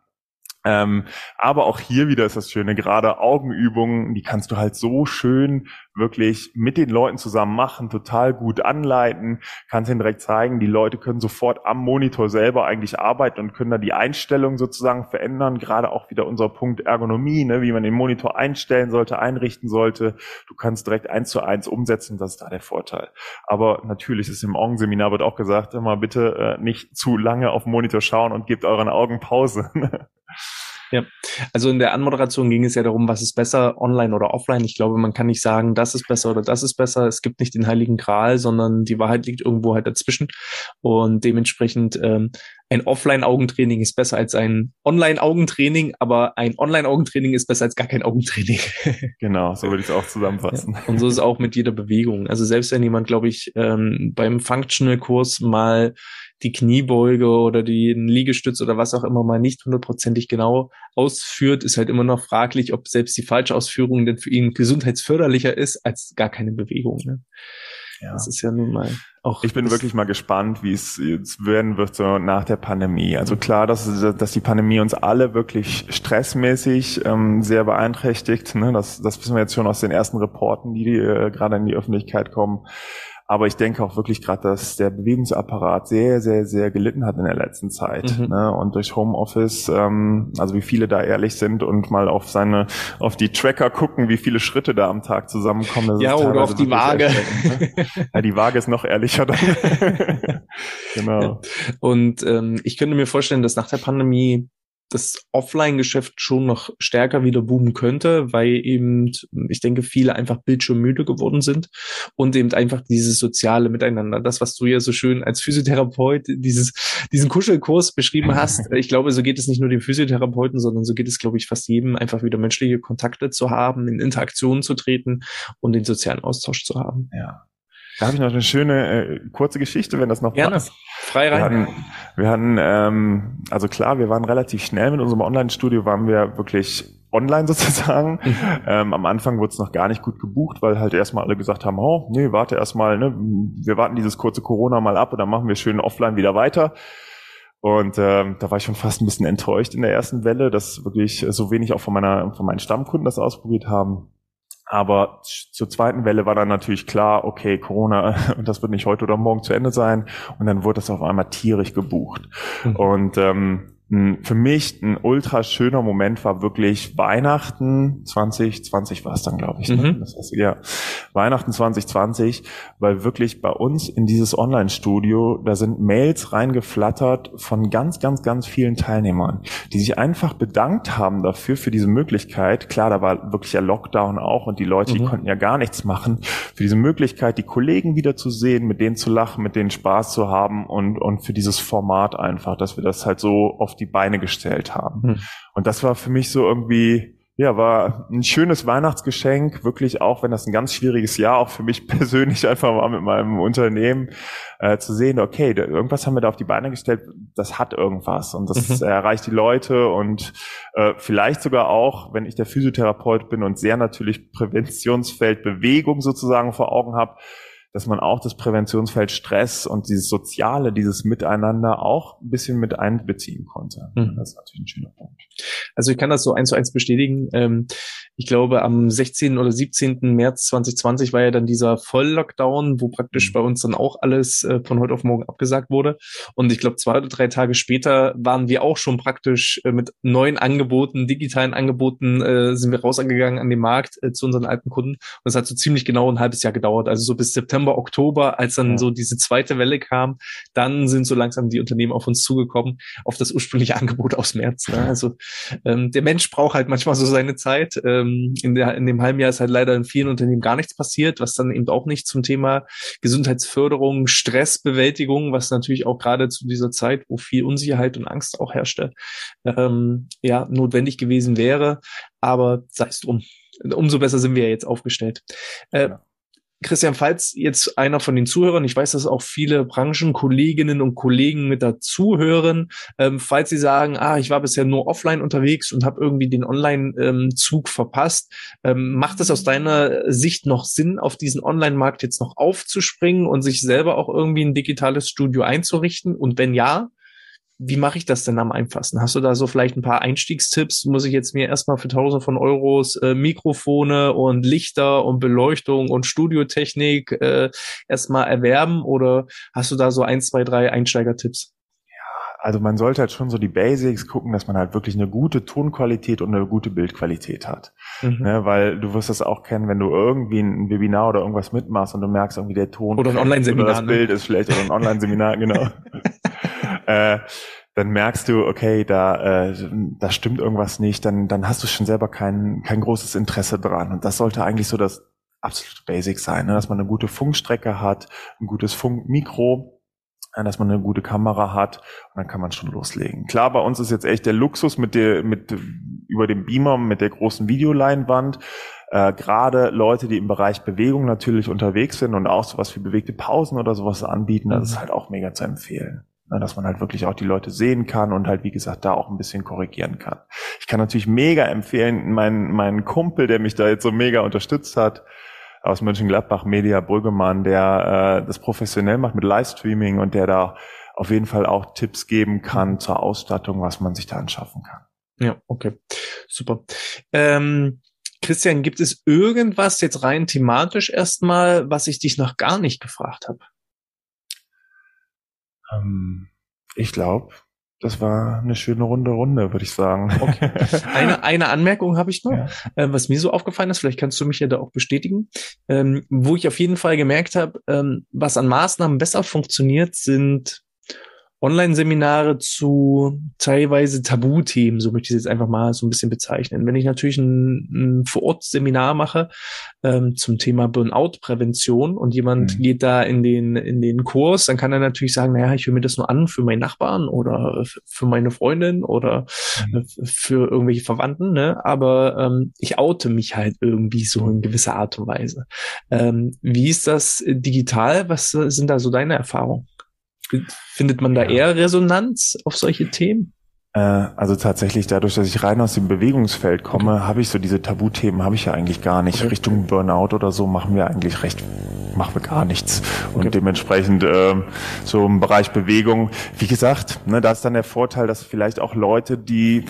Ähm, aber auch hier wieder ist das Schöne, gerade Augenübungen, die kannst du halt so schön wirklich mit den Leuten zusammen machen, total gut anleiten, kannst ihnen direkt zeigen, die Leute können sofort am Monitor selber eigentlich arbeiten und können da die Einstellung sozusagen verändern, gerade auch wieder unser Punkt Ergonomie, ne, wie man den Monitor einstellen sollte, einrichten sollte. Du kannst direkt eins zu eins umsetzen, das ist da der Vorteil. Aber natürlich ist im Augenseminar wird auch gesagt, immer bitte äh, nicht zu lange auf den Monitor schauen und gebt euren Augen Pause. [laughs] Ja, also in der Anmoderation ging es ja darum, was ist besser, online oder offline. Ich glaube, man kann nicht sagen, das ist besser oder das ist besser. Es gibt nicht den heiligen Gral, sondern die Wahrheit liegt irgendwo halt dazwischen. Und dementsprechend ähm, ein Offline-Augentraining ist besser als ein Online-Augentraining, aber ein Online-Augentraining ist besser als gar kein Augentraining. [laughs] genau, so würde ich es auch zusammenfassen. Ja, und so ist es auch mit jeder Bewegung. Also selbst wenn jemand, glaube ich, ähm, beim Functional-Kurs mal die Kniebeuge oder den Liegestütz oder was auch immer mal nicht hundertprozentig genau ausführt, ist halt immer noch fraglich, ob selbst die falsche Ausführung denn für ihn gesundheitsförderlicher ist als gar keine Bewegung. Ne? Ja. Das ist ja nun mal auch. Ich bin wirklich mal gespannt, wie es jetzt werden wird so nach der Pandemie. Also klar, dass, dass die Pandemie uns alle wirklich stressmäßig ähm, sehr beeinträchtigt. Ne? Das, das wissen wir jetzt schon aus den ersten Reporten, die, die äh, gerade in die Öffentlichkeit kommen. Aber ich denke auch wirklich gerade, dass der Bewegungsapparat sehr, sehr, sehr gelitten hat in der letzten Zeit. Mhm. Ne? Und durch Homeoffice, ähm, also wie viele da ehrlich sind und mal auf seine, auf die Tracker gucken, wie viele Schritte da am Tag zusammenkommen. ja, oder auf die Waage. Ne? ja, die Waage ist noch ehrlicher. Dann. [laughs] genau. Und ähm, ich könnte mir vorstellen, dass nach der Pandemie das Offline-Geschäft schon noch stärker wieder boomen könnte, weil eben, ich denke, viele einfach bildschirmmüde geworden sind und eben einfach dieses soziale Miteinander. Das, was du ja so schön als Physiotherapeut dieses, diesen Kuschelkurs beschrieben [laughs] hast. Ich glaube, so geht es nicht nur dem Physiotherapeuten, sondern so geht es, glaube ich, fast jedem, einfach wieder menschliche Kontakte zu haben, in Interaktion zu treten und den sozialen Austausch zu haben. Ja. Da habe ich noch eine schöne äh, kurze Geschichte, wenn das noch Gerne. passt. Frei rein. Wir hatten, wir hatten ähm, also klar, wir waren relativ schnell mit unserem Online-Studio, waren wir wirklich online [laughs] sozusagen. Mhm. Ähm, am Anfang wurde es noch gar nicht gut gebucht, weil halt erstmal alle gesagt haben, oh, nee, warte erstmal, ne, wir warten dieses kurze Corona mal ab und dann machen wir schön offline wieder weiter. Und ähm, da war ich schon fast ein bisschen enttäuscht in der ersten Welle, dass wirklich so wenig auch von meiner von meinen Stammkunden das ausprobiert haben. Aber zur zweiten Welle war dann natürlich klar, okay, Corona, [laughs] das wird nicht heute oder morgen zu Ende sein. Und dann wurde das auf einmal tierisch gebucht. Mhm. Und ähm, für mich ein ultra schöner Moment war wirklich Weihnachten 2020 war es dann, glaube ich. Ne? Mhm. Das heißt, ja, Weihnachten 2020, weil wirklich bei uns in dieses Online-Studio, da sind Mails reingeflattert von ganz, ganz, ganz vielen Teilnehmern, die sich einfach bedankt haben dafür, für diese Möglichkeit. Klar, da war wirklich ja Lockdown auch und die Leute, mhm. die konnten ja gar nichts machen. Für diese Möglichkeit, die Kollegen wiederzusehen, mit denen zu lachen, mit denen Spaß zu haben und, und für dieses Format einfach, dass wir das halt so oft die Beine gestellt haben. Hm. Und das war für mich so irgendwie, Ja, war ein schönes Weihnachtsgeschenk, wirklich auch, wenn das ein ganz schwieriges Jahr auch für mich [laughs] persönlich einfach war mit meinem Unternehmen, äh, zu sehen, okay, da, irgendwas haben wir da auf die Beine gestellt, das hat irgendwas und das mhm. erreicht die Leute und äh, vielleicht sogar auch, wenn ich der Physiotherapeut bin und sehr natürlich Präventionsfeld Bewegung sozusagen vor Augen habe, dass man auch das Präventionsfeld Stress und dieses Soziale, dieses Miteinander auch ein bisschen mit einbeziehen konnte. Mhm. Das ist natürlich ein schöner Punkt. Also ich kann das so eins zu eins bestätigen. Ähm, ich glaube, am 16. oder 17. März 2020 war ja dann dieser Volllockdown, wo praktisch mhm. bei uns dann auch alles äh, von heute auf morgen abgesagt wurde. Und ich glaube, zwei oder drei Tage später waren wir auch schon praktisch äh, mit neuen Angeboten, digitalen Angeboten, äh, sind wir rausgegangen an den Markt zu unseren alten Kunden. Und es hat so ziemlich genau ein halbes Jahr gedauert. Also so bis September September, Oktober, als dann ja. so diese zweite Welle kam, dann sind so langsam die Unternehmen auf uns zugekommen, auf das ursprüngliche [laughs] Angebot aus März. Ne? Also ähm, der Mensch braucht halt manchmal so seine Zeit. Ähm, in, der, in dem halben Jahr ist halt leider in vielen Unternehmen gar nichts passiert, was dann eben auch nicht zum Thema Gesundheitsförderung, Stressbewältigung, was natürlich auch gerade zu dieser Zeit, wo viel Unsicherheit und Angst auch herrschte, ähm, ja, notwendig gewesen wäre. Aber sei es drum umso besser sind wir jetzt aufgestellt. Äh, ja. Christian, falls jetzt einer von den Zuhörern, ich weiß, dass auch viele Branchenkolleginnen und Kollegen mit dazuhören, ähm, falls sie sagen, ah, ich war bisher nur offline unterwegs und habe irgendwie den Online-Zug ähm, verpasst, ähm, macht es aus deiner Sicht noch Sinn, auf diesen Online-Markt jetzt noch aufzuspringen und sich selber auch irgendwie ein digitales Studio einzurichten? Und wenn ja, wie mache ich das denn am einfachsten? Hast du da so vielleicht ein paar Einstiegstipps? Muss ich jetzt mir erstmal für tausende von Euros äh, Mikrofone und Lichter und Beleuchtung und Studiotechnik äh, erstmal erwerben oder hast du da so ein, zwei, drei Einsteigertipps? Also man sollte halt schon so die Basics gucken, dass man halt wirklich eine gute Tonqualität und eine gute Bildqualität hat. Mhm. Ne, weil du wirst das auch kennen, wenn du irgendwie ein Webinar oder irgendwas mitmachst und du merkst irgendwie der Ton oder ein Online-Seminar, das ne? Bild ist schlecht oder ein Online-Seminar, genau. [laughs] [laughs] äh, dann merkst du, okay, da, äh, da stimmt irgendwas nicht, dann, dann hast du schon selber kein, kein großes Interesse dran. Und das sollte eigentlich so das absolute Basic sein, ne? dass man eine gute Funkstrecke hat, ein gutes Funkmikro, äh, dass man eine gute Kamera hat und dann kann man schon loslegen. Klar, bei uns ist jetzt echt der Luxus mit der, mit, über dem Beamer, mit der großen Videoleinwand. Äh, Gerade Leute, die im Bereich Bewegung natürlich unterwegs sind und auch sowas wie bewegte Pausen oder sowas anbieten, das ist mhm. halt auch mega zu empfehlen. Dass man halt wirklich auch die Leute sehen kann und halt, wie gesagt, da auch ein bisschen korrigieren kann. Ich kann natürlich mega empfehlen, meinen, meinen Kumpel, der mich da jetzt so mega unterstützt hat, aus Mönchengladbach, Media Brüggemann, der äh, das professionell macht mit Livestreaming und der da auf jeden Fall auch Tipps geben kann zur Ausstattung, was man sich da anschaffen kann. Ja, okay. Super. Ähm, Christian, gibt es irgendwas jetzt rein thematisch erstmal, was ich dich noch gar nicht gefragt habe? Ähm, ich glaube, das war eine schöne runde Runde, würde ich sagen. Okay. [laughs] Eine, eine Anmerkung habe ich noch, ja. äh, was mir so aufgefallen ist, vielleicht kannst du mich ja da auch bestätigen, ähm, wo ich auf jeden Fall gemerkt habe, ähm, was an Maßnahmen besser funktioniert, sind Online-Seminare zu teilweise Tabuthemen, so möchte ich es jetzt einfach mal so ein bisschen bezeichnen. Wenn ich natürlich ein, ein Vor-Ort-Seminar mache ähm, zum Thema Burnout-Prävention und jemand mhm. geht da in den, in den Kurs, dann kann er natürlich sagen, naja, ich höre mir das nur an für meinen Nachbarn oder für meine Freundin oder mhm. für irgendwelche Verwandten, ne? aber ähm, ich oute mich halt irgendwie so in gewisser Art und Weise. Ähm, wie ist das digital? Was sind da so deine Erfahrungen? Findet man da eher Resonanz auf solche Themen? Äh, also tatsächlich dadurch, dass ich rein aus dem Bewegungsfeld komme, okay. habe ich so diese Tabuthemen habe ich ja eigentlich gar nicht. Okay. Richtung Burnout oder so machen wir eigentlich recht, machen wir gar nichts. Und okay. dementsprechend äh, so im Bereich Bewegung, wie gesagt, ne, da ist dann der Vorteil, dass vielleicht auch Leute, die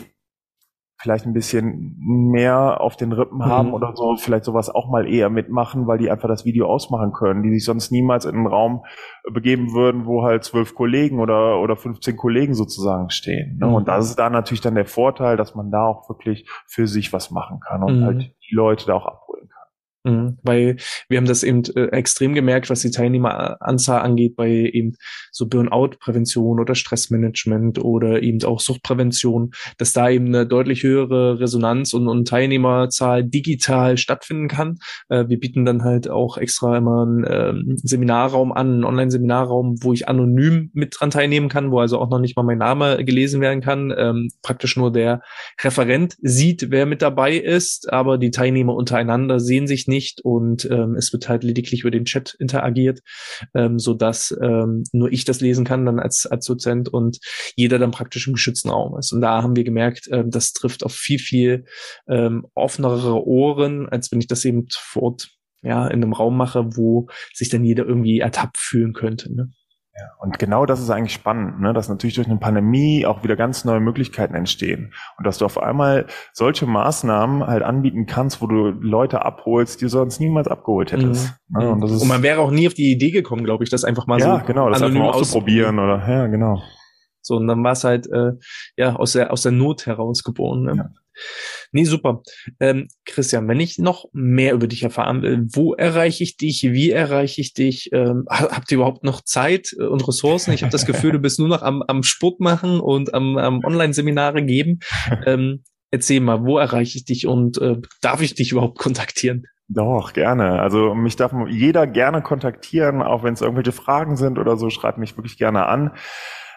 vielleicht ein bisschen mehr auf den Rippen mhm. haben oder so, vielleicht sowas auch mal eher mitmachen, weil die einfach das Video ausmachen können, die sich sonst niemals in einen Raum begeben würden, wo halt zwölf Kollegen oder, oder 15 Kollegen sozusagen stehen. Ne? Mhm. Und das ist da natürlich dann der Vorteil, dass man da auch wirklich für sich was machen kann und mhm. halt die Leute da auch. Mhm, weil wir haben das eben äh, extrem gemerkt, was die Teilnehmeranzahl angeht, bei eben so Burnout-Prävention oder Stressmanagement oder eben auch Suchtprävention, dass da eben eine deutlich höhere Resonanz und, und Teilnehmerzahl digital stattfinden kann. Äh, wir bieten dann halt auch extra immer einen ähm, Seminarraum an, einen Online-Seminarraum, wo ich anonym mit dran teilnehmen kann, wo also auch noch nicht mal mein Name gelesen werden kann. Ähm, praktisch nur der Referent sieht, wer mit dabei ist, aber die Teilnehmer untereinander sehen sich nicht und ähm, es wird halt lediglich über den Chat interagiert, ähm, so dass ähm, nur ich das lesen kann dann als als Dozent und jeder dann praktisch im geschützten Raum ist. Und da haben wir gemerkt, ähm, das trifft auf viel viel ähm, offenere Ohren, als wenn ich das eben vor Ort ja in einem Raum mache, wo sich dann jeder irgendwie ertappt fühlen könnte. Ne? Ja, und genau das ist eigentlich spannend, ne? dass natürlich durch eine Pandemie auch wieder ganz neue Möglichkeiten entstehen. Und dass du auf einmal solche Maßnahmen halt anbieten kannst, wo du Leute abholst, die du sonst niemals abgeholt hättest. Mhm. Ne? Und, und, man wäre auch nie auf die Idee gekommen, glaube ich, das einfach mal ja, so genau, das einfach mal auszuprobieren oder ja, genau. So, und dann war es halt äh, ja aus der aus der Not heraus geboren. Ne? Ja. Nee, super. Ähm, Christian, wenn ich noch mehr über dich erfahren will, wo erreiche ich dich? Wie erreiche ich dich? Ähm, habt ihr überhaupt noch Zeit und Ressourcen? Ich habe das Gefühl, du bist nur noch am, am Sport machen und am, am Online-Seminare geben. Ähm, erzähl mal, wo erreiche ich dich und äh, darf ich dich überhaupt kontaktieren? Doch, gerne. Also mich darf jeder gerne kontaktieren, auch wenn es irgendwelche Fragen sind oder so, schreibt mich wirklich gerne an.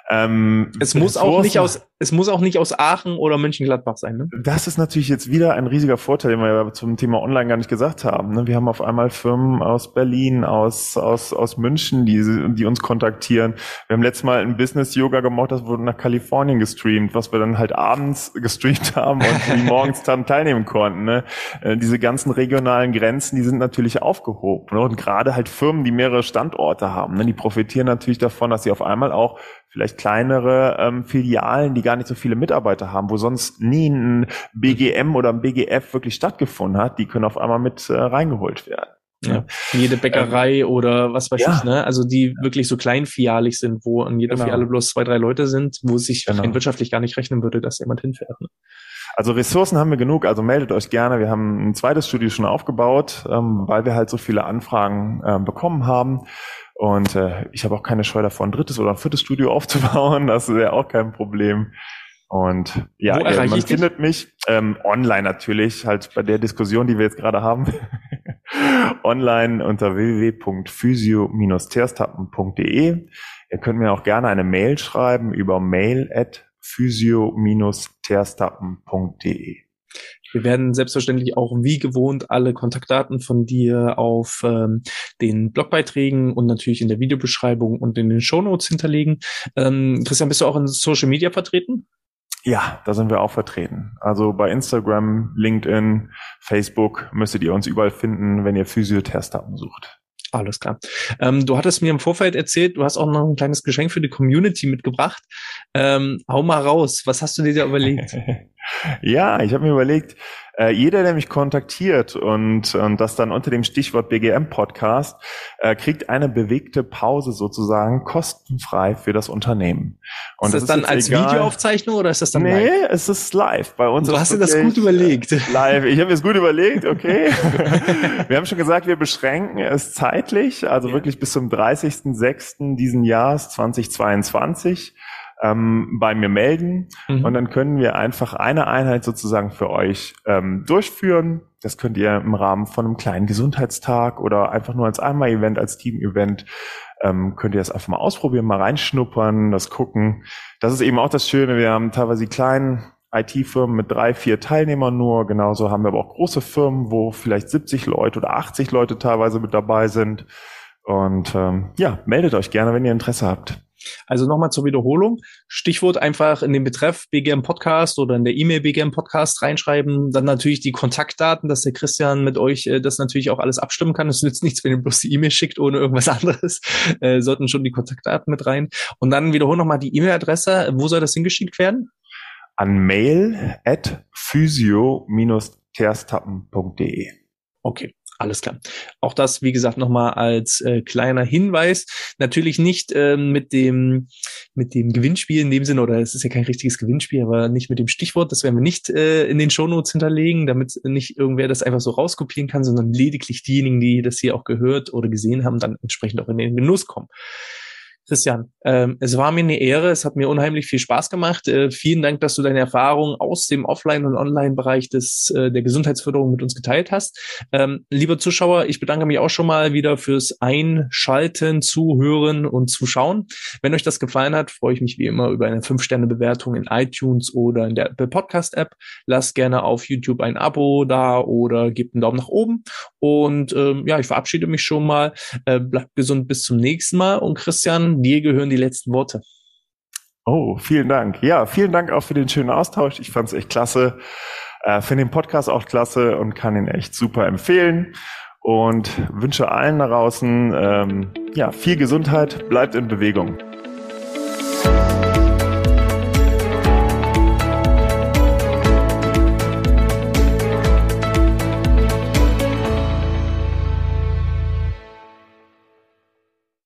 Ähm, es muss auch nicht aus, es muss auch nicht aus Aachen oder Mönchengladbach sein. Ne? Das ist natürlich jetzt wieder ein riesiger Vorteil, den wir ja zum Thema Online gar nicht gesagt haben. Ne? Wir haben auf einmal Firmen aus Berlin, aus aus aus München, die die uns kontaktieren. Wir haben letztes Mal ein Business Yoga gemacht, das wurde nach Kalifornien gestreamt, was wir dann halt abends [laughs] gestreamt haben und die [laughs] morgens dann teilnehmen konnten. Ne? Äh, diese ganzen regionalen Grenzen, die sind natürlich aufgehoben. Ne? Und gerade halt Firmen, die mehrere Standorte haben, ne? die profitieren natürlich davon, dass sie auf einmal auch vielleicht kleinere ähm, Filialen, die gar nicht so viele Mitarbeiter haben, wo sonst nie ein BGM oder ein BGF wirklich stattgefunden hat, die können auf einmal mit äh, reingeholt werden. Ja. Jede Bäckerei ähm, oder was weiß ja. ich, ne? Also die wirklich so kleinfialig sind, wo an jeder genau. Filiale bloß zwei, drei Leute sind, wo es sich genau. wirtschaftlich gar nicht rechnen würde, dass jemand hinfährt. Ne? Also Ressourcen haben wir genug, also meldet euch gerne. Wir haben ein zweites Studio schon aufgebaut, ähm, weil wir halt so viele Anfragen äh, bekommen haben. Und äh, ich habe auch keine Scheu davon, ein drittes oder ein viertes Studio [laughs] aufzubauen. Das ist ja auch kein Problem. Und ja, äh, man findet mich ähm, online natürlich, halt bei der Diskussion, die wir jetzt gerade haben, [laughs] online unter www.physio-terstappen.de. Ihr könnt mir auch gerne eine Mail schreiben über mail at physio-terstappen.de. Wir werden selbstverständlich auch wie gewohnt alle Kontaktdaten von dir auf ähm, den Blogbeiträgen und natürlich in der Videobeschreibung und in den Shownotes hinterlegen. Ähm, Christian, bist du auch in Social Media vertreten? Ja, da sind wir auch vertreten. Also bei Instagram, LinkedIn, Facebook müsstet ihr uns überall finden, wenn ihr Physiotherstappen sucht. Alles klar. Ähm, du hattest mir im Vorfeld erzählt, du hast auch noch ein kleines Geschenk für die Community mitgebracht. Ähm, hau mal raus, was hast du dir da überlegt? [laughs] ja, ich habe mir überlegt, äh, jeder, der mich kontaktiert und, und das dann unter dem Stichwort BGM-Podcast, äh, kriegt eine bewegte Pause sozusagen kostenfrei für das Unternehmen. Und ist das, das dann ist als egal. Videoaufzeichnung oder ist das dann nee, live? Nee, es ist live. Bei uns du hast dir das gut überlegt. [laughs] Live. Ich habe mir das gut überlegt, okay. [laughs] wir haben schon gesagt, wir beschränken es zeitlich, also ja. wirklich bis zum 30.06. diesen Jahres 2022 ähm, bei mir melden mhm. und dann können wir einfach eine Einheit sozusagen für euch ähm, durchführen. Das könnt ihr im Rahmen von einem kleinen Gesundheitstag oder einfach nur als Einmal-Event, als Team-Event ähm, könnt ihr das einfach mal ausprobieren, mal reinschnuppern, das gucken. Das ist eben auch das Schöne. Wir haben teilweise die kleinen IT-Firmen mit drei, vier Teilnehmern nur. Genauso haben wir aber auch große Firmen, wo vielleicht 70 Leute oder 80 Leute teilweise mit dabei sind. Und ähm, ja, meldet euch gerne, wenn ihr Interesse habt. Also nochmal zur Wiederholung. Stichwort einfach in den Betreff BGM Podcast oder in der E-Mail BGM Podcast reinschreiben. Dann natürlich die Kontaktdaten, dass der Christian mit euch äh, das natürlich auch alles abstimmen kann. Es nützt nichts, wenn ihr bloß die E-Mail schickt ohne irgendwas [laughs] anderes. Äh, sollten schon die Kontaktdaten mit rein. Und dann wiederholen nochmal die E-Mail-Adresse. Wo soll das hingeschickt werden? An mail at physio-terstappen.de. Okay. Alles klar. Auch das, wie gesagt, nochmal als äh, kleiner Hinweis. Natürlich nicht ähm, mit dem mit dem Gewinnspiel in dem Sinne, oder es ist ja kein richtiges Gewinnspiel, aber nicht mit dem Stichwort. Das werden wir nicht äh, in den Shownotes hinterlegen, damit nicht irgendwer das einfach so rauskopieren kann, sondern lediglich diejenigen, die das hier auch gehört oder gesehen haben, dann entsprechend auch in den Genuss kommen. Christian, ähm, es war mir eine Ehre, es hat mir unheimlich viel Spaß gemacht. Äh, vielen Dank, dass du deine Erfahrungen aus dem Offline- und Online-Bereich des äh, der Gesundheitsförderung mit uns geteilt hast. Ähm, lieber Zuschauer, ich bedanke mich auch schon mal wieder fürs Einschalten, Zuhören und Zuschauen. Wenn euch das gefallen hat, freue ich mich wie immer über eine 5-Sterne-Bewertung in iTunes oder in der Apple Podcast-App. Lasst gerne auf YouTube ein Abo da oder gebt einen Daumen nach oben. Und ähm, ja, ich verabschiede mich schon mal. Äh, bleibt gesund bis zum nächsten Mal. Und Christian, dir gehören die letzten Worte. Oh, vielen Dank. Ja, vielen Dank auch für den schönen Austausch. Ich fand es echt klasse. Äh, Finde den Podcast auch klasse und kann ihn echt super empfehlen. Und wünsche allen da draußen ähm, ja, viel Gesundheit, bleibt in Bewegung.